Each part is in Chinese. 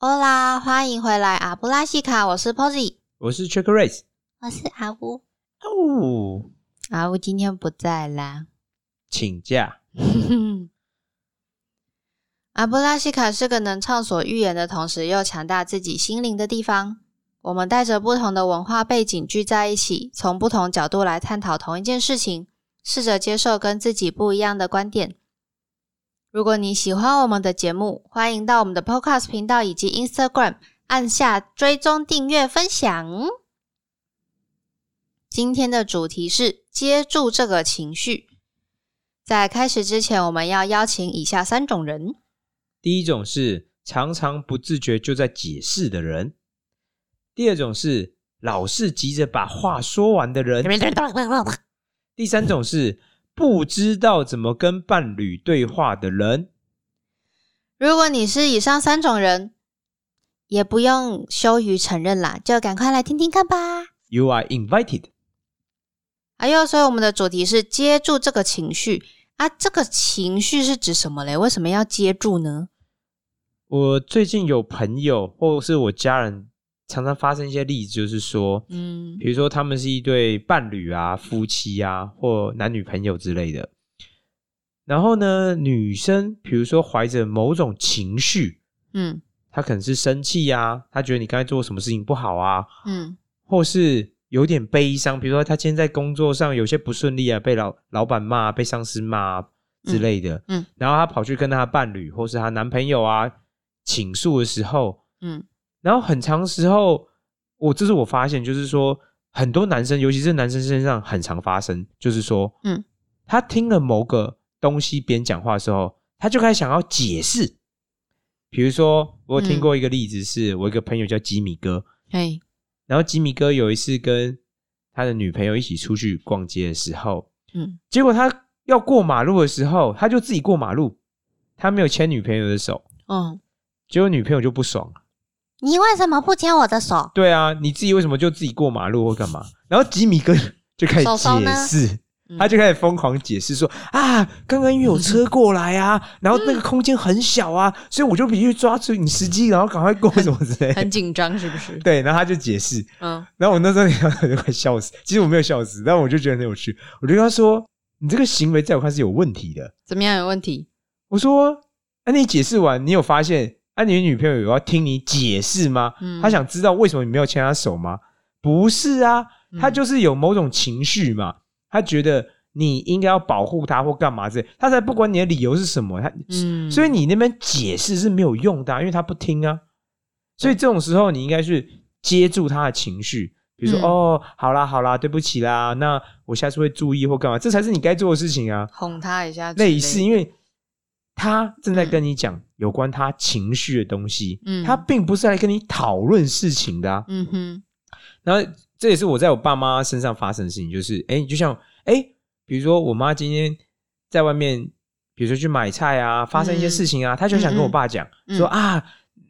欧啦，欢迎回来阿布拉西卡，我是 Posy，我是 Check Race。我是阿乌，哦，阿乌今天不在啦。请假。阿布拉西卡是个能畅所欲言的同时又强大自己心灵的地方。我们带着不同的文化背景聚在一起，从不同角度来探讨同一件事情，试着接受跟自己不一样的观点。如果你喜欢我们的节目，欢迎到我们的 Podcast 频道以及 Instagram 按下追踪、订阅、分享。今天的主题是接住这个情绪。在开始之前，我们要邀请以下三种人。第一种是常常不自觉就在解释的人；第二种是老是急着把话说完的人；第三种是不知道怎么跟伴侣对话的人。如果你是以上三种人，也不用羞于承认啦，就赶快来听听看吧。You are invited。哎呦，所以我们的主题是接住这个情绪啊，这个情绪是指什么嘞？为什么要接住呢？我最近有朋友或是我家人常常发生一些例子，就是说，嗯。比如说他们是一对伴侣啊、夫妻啊，或男女朋友之类的。然后呢，女生比如说怀着某种情绪，嗯。她可能是生气啊，她觉得你刚才做什么事情不好啊，嗯。或是有点悲伤，比如说她今天在工作上有些不顺利啊，被老老板骂、被上司骂、啊、之类的，嗯。然后她跑去跟她伴侣或是她男朋友啊倾诉的时候，嗯然后很长时候，我这是我发现，就是说很多男生，尤其是男生身上很常发生，就是说，嗯，他听了某个东西别人讲话的时候，他就开始想要解释。比如说，我有听过一个例子是，我一个朋友叫吉米哥，嘿然后吉米哥有一次跟他的女朋友一起出去逛街的时候，嗯结果他要过马路的时候，他就自己过马路，他没有牵女朋友的手，嗯，结果女朋友就不爽了。你为什么不牵我的手？对啊，你自己为什么就自己过马路或干嘛？然后吉米哥就开始手手呢解释，嗯他就开始疯狂解释说啊，刚刚因为有车过来啊，然后那个空间很小啊，所以我就必须抓住你时机，然后赶快过什么之类的。很紧张是不是？对，然后他就解释，嗯然后我那时候听到我就快笑死，其实我没有笑死，但我就觉得很有趣，我就跟他说，你这个行为在我看是有问题的。怎么样有问题？我说，那、你解释完，你有发现，啊，你的女朋友有要听你解释吗？嗯她想知道为什么你没有牵她手吗？不是啊，嗯她就是有某种情绪嘛，她觉得你应该要保护她或干嘛之类，她才不管你的理由是什么，她，嗯所以你那边解释是没有用的啊、因为她不听啊。所以这种时候，你应该去接住她的情绪，比如说，嗯哦，好啦好啦，对不起啦，那我下次会注意或干嘛，这才是你该做的事情啊。哄她一下之类似，因为他正在跟你讲有关他情绪的东西，嗯。他并不是来跟你讨论事情的、啊。嗯哼，然后这也是我在我爸妈身上发生的事情，就是哎，就像哎，比如说我妈今天在外面，比如说去买菜啊，发生一些事情啊，她就想跟我爸讲、嗯。说啊。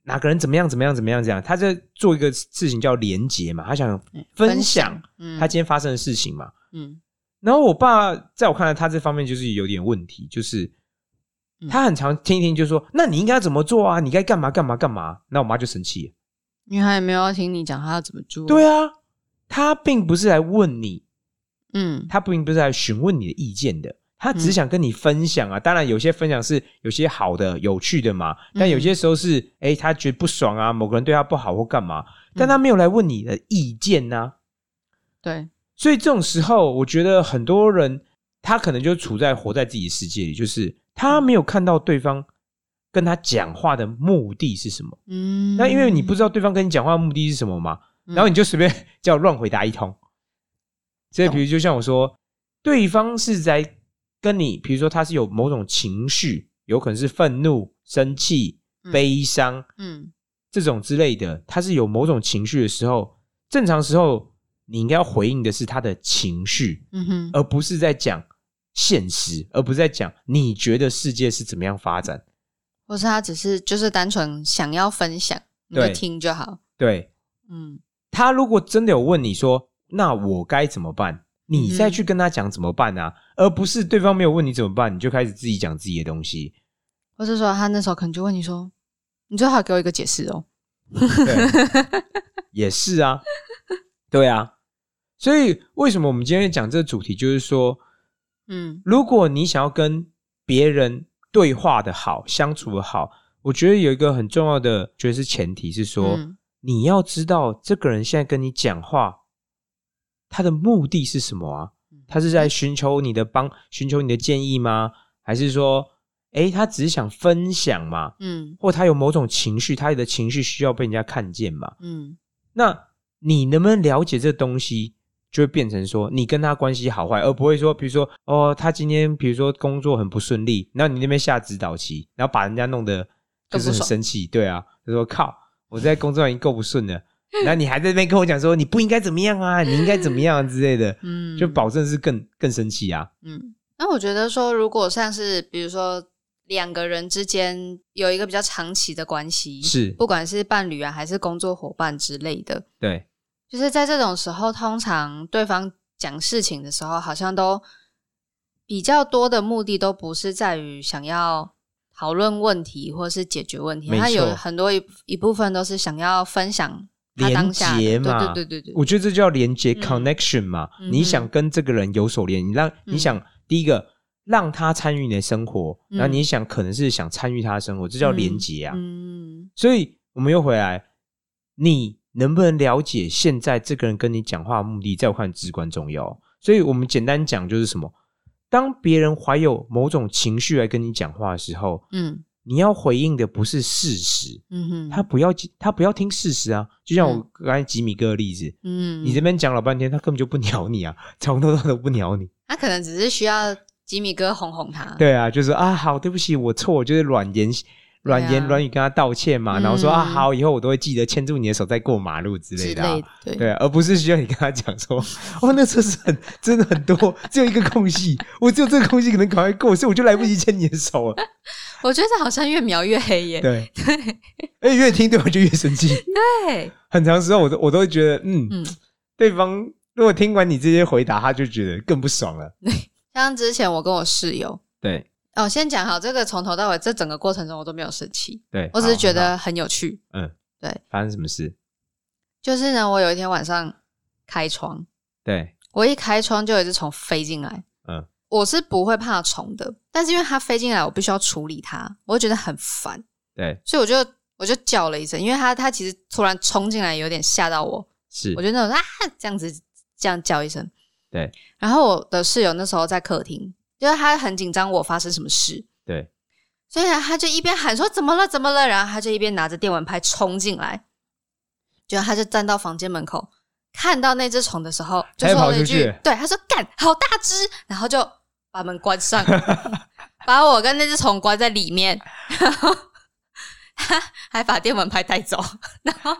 哪个人怎么样怎么样怎么样这样，他在做一个事情叫连结嘛，他想分享嗯。他今天发生的事情嘛。嗯。然后我爸在我看来，他这方面就是有点问题，就是嗯他很常听一听就说：“那你应该怎么做啊？你该干嘛干嘛干嘛？”那我妈就生气了。因为他也没有要听你讲她要怎么做。对啊，她并不是来问你，嗯她并不是来询问你的意见的，她只是想跟你分享啊。当然，有些分享是有些好的、有趣的嘛，但有些时候是哎，她觉得不爽啊，某个人对她不好或干嘛，但她没有来问你的意见呐、对，所以这种时候，我觉得很多人他可能就处在活在自己的世界里，就是他没有看到对方跟他讲话的目的是什么。嗯，那因为你不知道对方跟你讲话的目的是什么嘛，嗯。然后你就随便叫乱回答一通。所以，比如就像我说，对方是在跟你，比如说他是有某种情绪，有可能是愤怒、生气、嗯。悲伤，嗯。这种之类的，他是有某种情绪的时候，正常时候你应该要回应的是他的情绪，嗯哼，而不是在讲现实，而不是在讲你觉得世界是怎么样发展。或是他只是就是单纯想要分享，你就听就好。对嗯他如果真的有问你说，那我该怎么办？你再嗯去跟他讲怎么办啊，而不是对方没有问你怎么办，你就开始自己讲自己的东西。或是说他那时候可能就问你说：“你最好给我一个解释哦。对，也是啊，对啊。所以为什么我们今天讲这个主题，就是说，嗯如果你想要跟别人对话的好，相处的好，我觉得有一个很重要的，觉得是前提是说，嗯你要知道这个人现在跟你讲话，他的目的是什么啊？他是在寻求你的帮，寻求你的建议吗？还是说，诶，他只是想分享嘛？嗯或他有某种情绪，他的情绪需要被人家看见嘛？嗯那你能不能了解这东西，就会变成说你跟他关系好坏，而不会说，比如说哦，他今天比如说工作很不顺利，然后你那边下指导棋，然后把人家弄得就是很生气，对啊，他说靠，我在工作上已经够不顺了，然后你还在那边跟我讲说你不应该怎么样啊，你应该怎么样、啊、之类的，嗯，就保证是更更生气啊，嗯，那我觉得说，如果像是比如说两个人之间有一个比较长期的关系，是不管是伴侣啊还是工作伙伴之类的，对，就是在这种时候，通常对方讲事情的时候，好像都比较多的目的都不是在于想要讨论问题或是解决问题，没他有错。很多一一部分都是想要分享他连当下的接嘛，对对对。我觉得这叫连接嗯。connection 嘛。嗯你想跟这个人有所连，你让你嗯想第一个让他参与你的生活，嗯。然后你想可能是想参与他的生活，这叫连接啊。嗯。所以我们又回来，你能不能了解现在这个人跟你讲话的目的，在我看至关重要。所以我们简单讲就是什么，当别人怀有某种情绪来跟你讲话的时候，嗯你要回应的不是事实，嗯哼，他不要他不要听事实啊。就像我嗯刚才吉米哥的例子，嗯，你这边讲老半天，他根本就不鸟你啊，从头到尾都不鸟你。他可能只是需要吉米哥哄哄他，对啊，就是啊，好，对不起，我错，我就是软言软言软语跟他道歉嘛，嗯然后说啊，好，以后我都会记得牵住你的手再过马路之类的、啊之类。对而不是需要你跟他讲说，哦，那车是很真的很多，只有一个空隙，我只有这个空隙可能赶快过，所以我就来不及牵你的手了。我觉得这好像越描越黑耶。对，而且越听对方就越生气。对，很长时候我都我都会觉得，嗯，嗯，对方如果听完你这些回答，他就觉得更不爽了。像之前我跟我室友，对哦，先讲好，这个从头到尾这整个过程中我都没有生气，对，我只是觉得很有趣。嗯，对，发生什么事？就是呢，我有一天晚上开窗，对，我一开窗就有一只虫飞进来。嗯，我是不会怕虫的，但是因为它飞进来，我必须要处理它，我会觉得很烦，对，所以我就我就叫了一声，因为它它其实突然冲进来，有点吓到我，是我，就那种啊这样子这样叫一声，对然后我的室友那时候在客厅，就是他很紧张我发生什么事，对，所以呢他就一边喊说怎么了？怎么了，然后他就一边拿着电蚊拍冲进来，就他就站到房间门口，看到那只虫的时候，就说了一句对，他说干好大只，然后就把门关上，把我跟那只虫关在里面，然 后他还把电蚊拍带走，然后。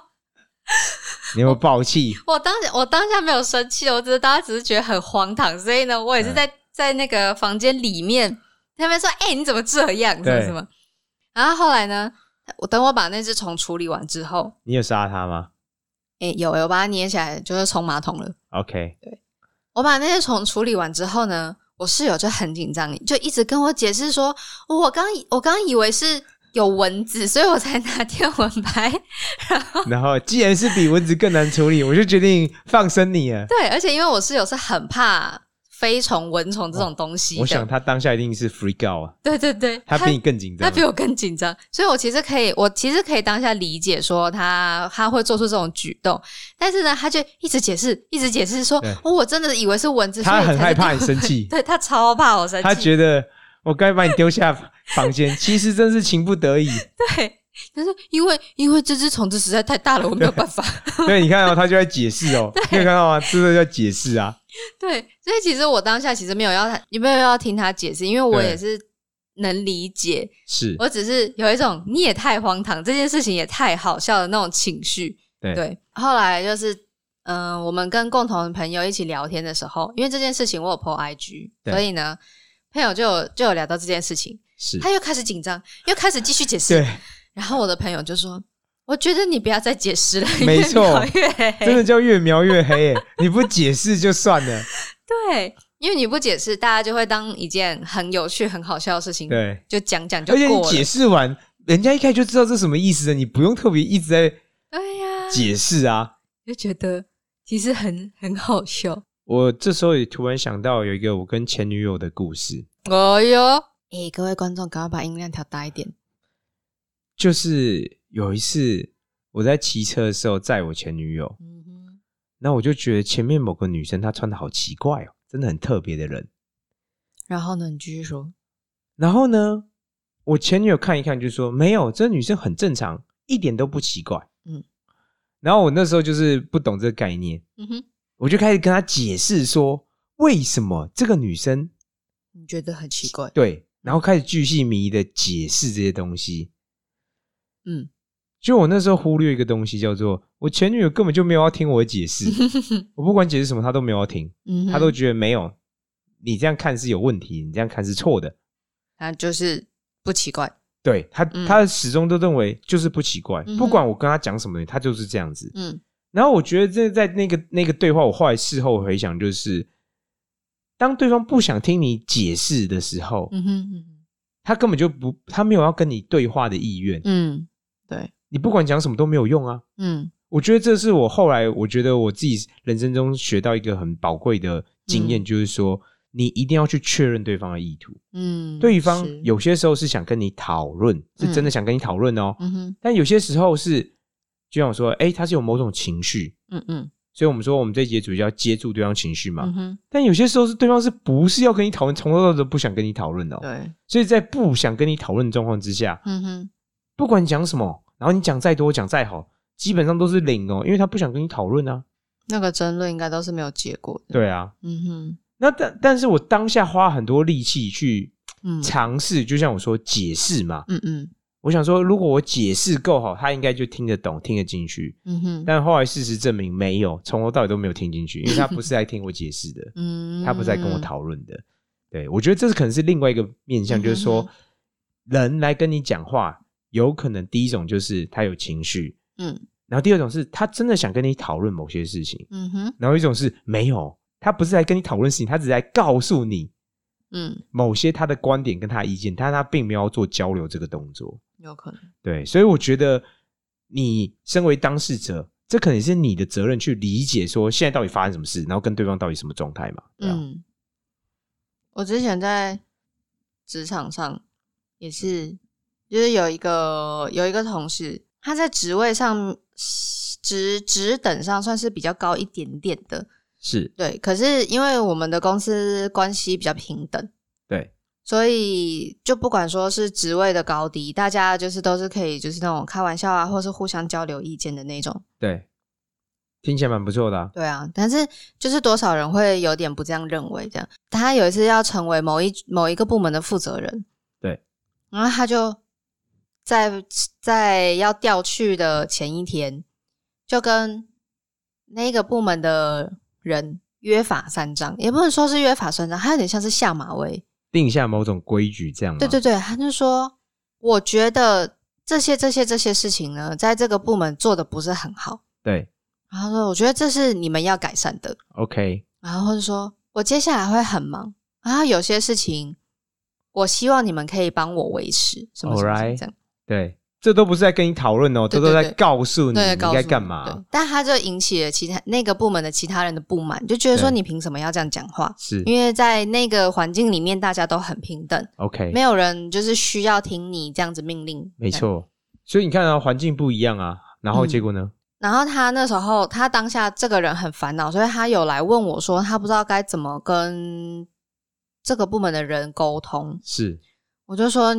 你有没有爆气？我当下我当下没有生气，我只是当时只是觉得很荒唐，所以呢，我也是在、在那个房间里面，他们说：“哎、你怎么这样？什么什么？”然后后来呢，我等我把那只虫处理完之后，你有杀它吗哎、有有把它捏起来，就是冲马桶了。？OK，我把那些虫处理完之后呢，我室友就很紧张，就一直跟我解释说，我刚我刚以为是有蚊子，所以我才拿天文拍。然后然后既然是比蚊子更难处理，我就决定放生你了。对，而且因为我室友是很怕飞虫、蚊虫这种东西的，我想他当下一定是 freak out 啊，对对对，他比你更紧张。他比。我更紧张，所以我其实可以，我其实可以当下理解说他他会做出这种举动，但是呢，他就一直解释，一直解释说对，哦，我真的以为是蚊子，他很害怕你生气，对他超怕我生气，他觉得我该把你丢下房间，其实真是情不得已。对，他说因为因为这只虫子实在太大了，我没有办法。对，你看哦，他就在解释哦，你有看到吗？这个叫解释啊。对，所以其实我当下其实没有要他，也没有要听他解释，因为我也是能理解，是，我只是有一种你也太荒唐，这件事情也太好笑的那种情绪。对对，后来就是，嗯、我们跟共同的朋友一起聊天的时候，因为这件事情我有 po IG，所以呢，朋友就有就有聊到这件事情，是，他又开始紧张，又开始继续解释，对，然后我的朋友就说：“我觉得你不要再解释了，没错越描越黑。真的叫越描越黑耶。你不解释就算了，对，因为你不解释，大家就会当一件很有趣、很好笑的事情，对，就讲讲就而且你过了。解释完，人家一开始就知道这什么意思了，你不用特别一直在解释啊。就觉得其实很很好笑。我这时候也突然想到有一个我跟前女友的故事，哦哟，哎，各位观众，赶快把音量调大一点。就是有一次我在骑车的时候载我前女友，那我就觉得前面某个女生她穿的好奇怪哦，真的很特别的人。然后呢，你继续说。然后呢，我前女友看一看就说：“没有，这女生很正常，一点都不奇怪。”嗯，然后我那时候就是不懂这个概念，嗯哼，我就开始跟她解释说，为什么这个女生你觉得很奇怪？对，然后开始巨细靡遗的解释这些东西。嗯，就我那时候忽略一个东西，叫做我前女友根本就没有要听我的解释，我不管解释什么，她都没有要听，嗯，她都觉得没有，你这样看是有问题，你这样看是错的。她就是不奇怪。对她，嗯。她始终都认为就是不奇怪，嗯不管我跟她讲什么，她就是这样子。嗯。然后我觉得这在那个那个对话，我后来事后回想，就是当对方不想听你解释的时候，嗯哼嗯他根本就不，他没有要跟你对话的意愿，嗯，对，你不管讲什么都没有用啊。嗯我觉得这是我后来我觉得我自己人生中学到一个很宝贵的经验，嗯就是说你一定要去确认对方的意图。嗯，对方，有些时候是想跟你讨论，是真的想跟你讨论哦，嗯哼，但有些时候是就像我说，哎，他是有某种情绪，嗯嗯所以我们说我们这一节主题要接住对方情绪嘛。嗯哼，但有些时候是对方是不是要跟你讨论，从头到尾都不想跟你讨论的、哦。对，所以在不想跟你讨论的状况之下，嗯哼，不管你讲什么，然后你讲再多讲再好，基本上都是零哦，因为他不想跟你讨论啊。那个争论应该都是没有结果的。，对啊，嗯哼，那但但是我当下花很多力气去嗯尝试，就像我说解释嘛，嗯嗯我想说如果我解释够好，他应该就听得懂、听得进去。嗯哼，但后来事实证明没有，从头到尾都没有听进去，因为他不是来听我解释的。嗯，他不是在跟我讨论的。对我觉得这是可能是另外一个面向，就是说人来跟你讲话，有可能第一种就是他有情绪，嗯然后第二种是他真的想跟你讨论某些事情，嗯哼，然后一种是没有，他不是来跟你讨论事情，他只是来告诉你嗯，某些他的观点跟他的意见，但他并没有做交流这个动作。有可能。对，所以我觉得你身为当事者，这可能是你的责任去理解说现在到底发生什么事，然后跟对方到底什么状态嘛。嗯，我之前在职场上也是，就是有一个有一个同事，他在职位上职职等上算是比较高一点点的，是，对。可是因为我们的公司关系比较平等，对，所以就不管说是职位的高低，大家就是都是可以就是那种开玩笑啊，或是互相交流意见的那种。对，听起来蛮不错的、啊。对啊，但是就是多少人会有点不这样认为，这样。他有一次要成为某一某一个部门的负责人，对，然后他就在在要调去的前一天，就跟那个部门的人约法三章，也不能说是约法三章，他有点像是下马威。定下某种规矩，这样吗？对对对，他就说，我觉得这些这些这些事情呢，在这个部门做的不是很好。对然后说，我觉得这是你们要改善的。，OK，然后或者说我接下来会很忙，然后有些事情我希望你们可以帮我维持，什么对，这都不是在跟你讨论哦，这都在告诉你对，你告诉该干嘛。但他就引起了其他那个部门的其他人的不满，就觉得说对你凭什么要这样讲话？是因为在那个环境里面，大家都很平等，OK，没有人就是需要听你这样子命令。没这样。错。所以你看啊，环境不一样啊，然后嗯结果呢？然后他那时候，他当下这个人很烦恼，所以他有来问我说，他不知道该怎么跟这个部门的人沟通。是我就说，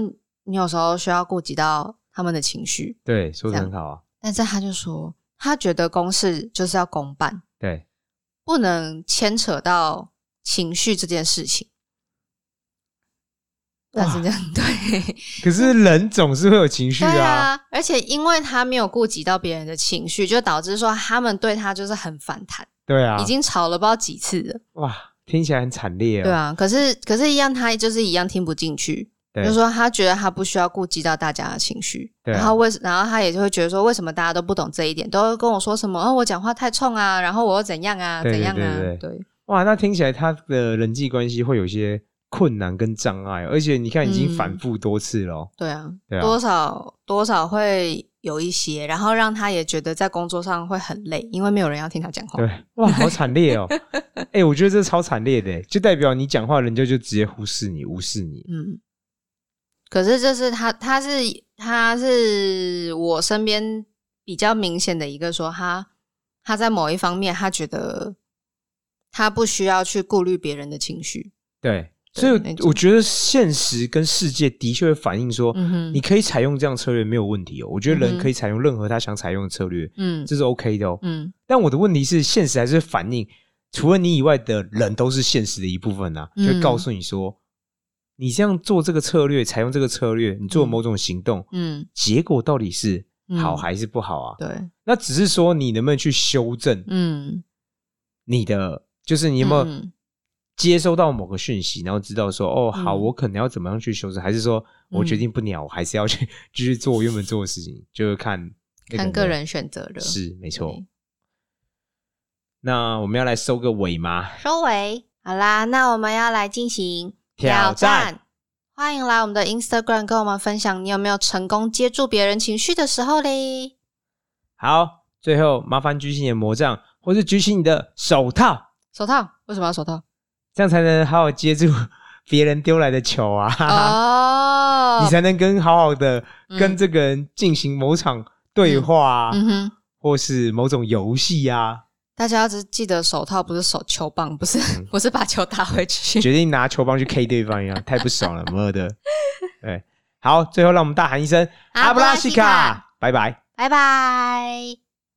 你有时候需要顾及到他们的情绪，对，说的很好啊。但是他就说，他觉得公事就是要公办，对，不能牵扯到情绪这件事情。但是这样 对，可是人总是会有情绪对啊。啊，而且因为他没有顾及到别人的情绪，就导致说他们对他就是很反弹，对啊，已经吵了不知道几次了。哇，听起来很惨烈啊。对啊，可是可是，一样他就是一样听不进去，对，就是说他觉得他不需要顾及到大家的情绪，对啊然后为然后他也就会觉得说，为什么大家都不懂这一点，都会跟我说什么，哦，我讲话太冲啊，然后我又怎样啊，对怎样啊，对哇，那听起来他的人际关系会有一些困难跟障碍，而且你看已经嗯反复多次了哦。对啊，对啊多少多少会有一些，然后让他也觉得在工作上会很累，因为没有人要听他讲话。对，哇，好惨烈哦！哎、我觉得这超惨烈的，就代表你讲话，人家就直接忽视你、无视你。嗯，可是这是他，他是他是我身边比较明显的一个说他他在某一方面他觉得他不需要去顾虑别人的情绪。对，所以我觉得现实跟世界的确会反映说，嗯你可以采用这样策略没有问题哦。我觉得人可以采用任何他想采用的策略，嗯这是 OK 的哦。嗯但我的问题是，现实还是反映，除了你以外的人都是现实的一部分啊，就告诉你说，你这样做这个策略，采用这个策略，你做某种行动，嗯，结果到底是好嗯还是不好啊？对，那只是说你能不能去修正嗯，你的，就是你有没有嗯接收到某个讯息，然后知道说，哦，好，嗯我可能要怎么样去修正，还是说我决定不鸟，我还是要去继续做我原本做的事情，就是看看个人选择的。是没错。那我们要来收个尾吗？收尾。好啦，那我们要来进行挑战。欢迎来我们的 Instagram 跟我们分享你有没有成功接住别人情绪的时候嘞？好，最后麻烦举起你的魔杖，或是举起你的手套，手套为什么要手套？这样才能好好接住别人丢来的球啊！哦 你才能跟好好的嗯跟这个人进行某场对话啊，嗯哼，或是某种游戏啊。大家要只记得手套不是手球棒，不是、嗯不是把球打回去。决定拿球棒去 K 对方一样，太不爽了，妈的！对，好，最后让我们大喊一声阿布拉西卡拜拜。拜拜。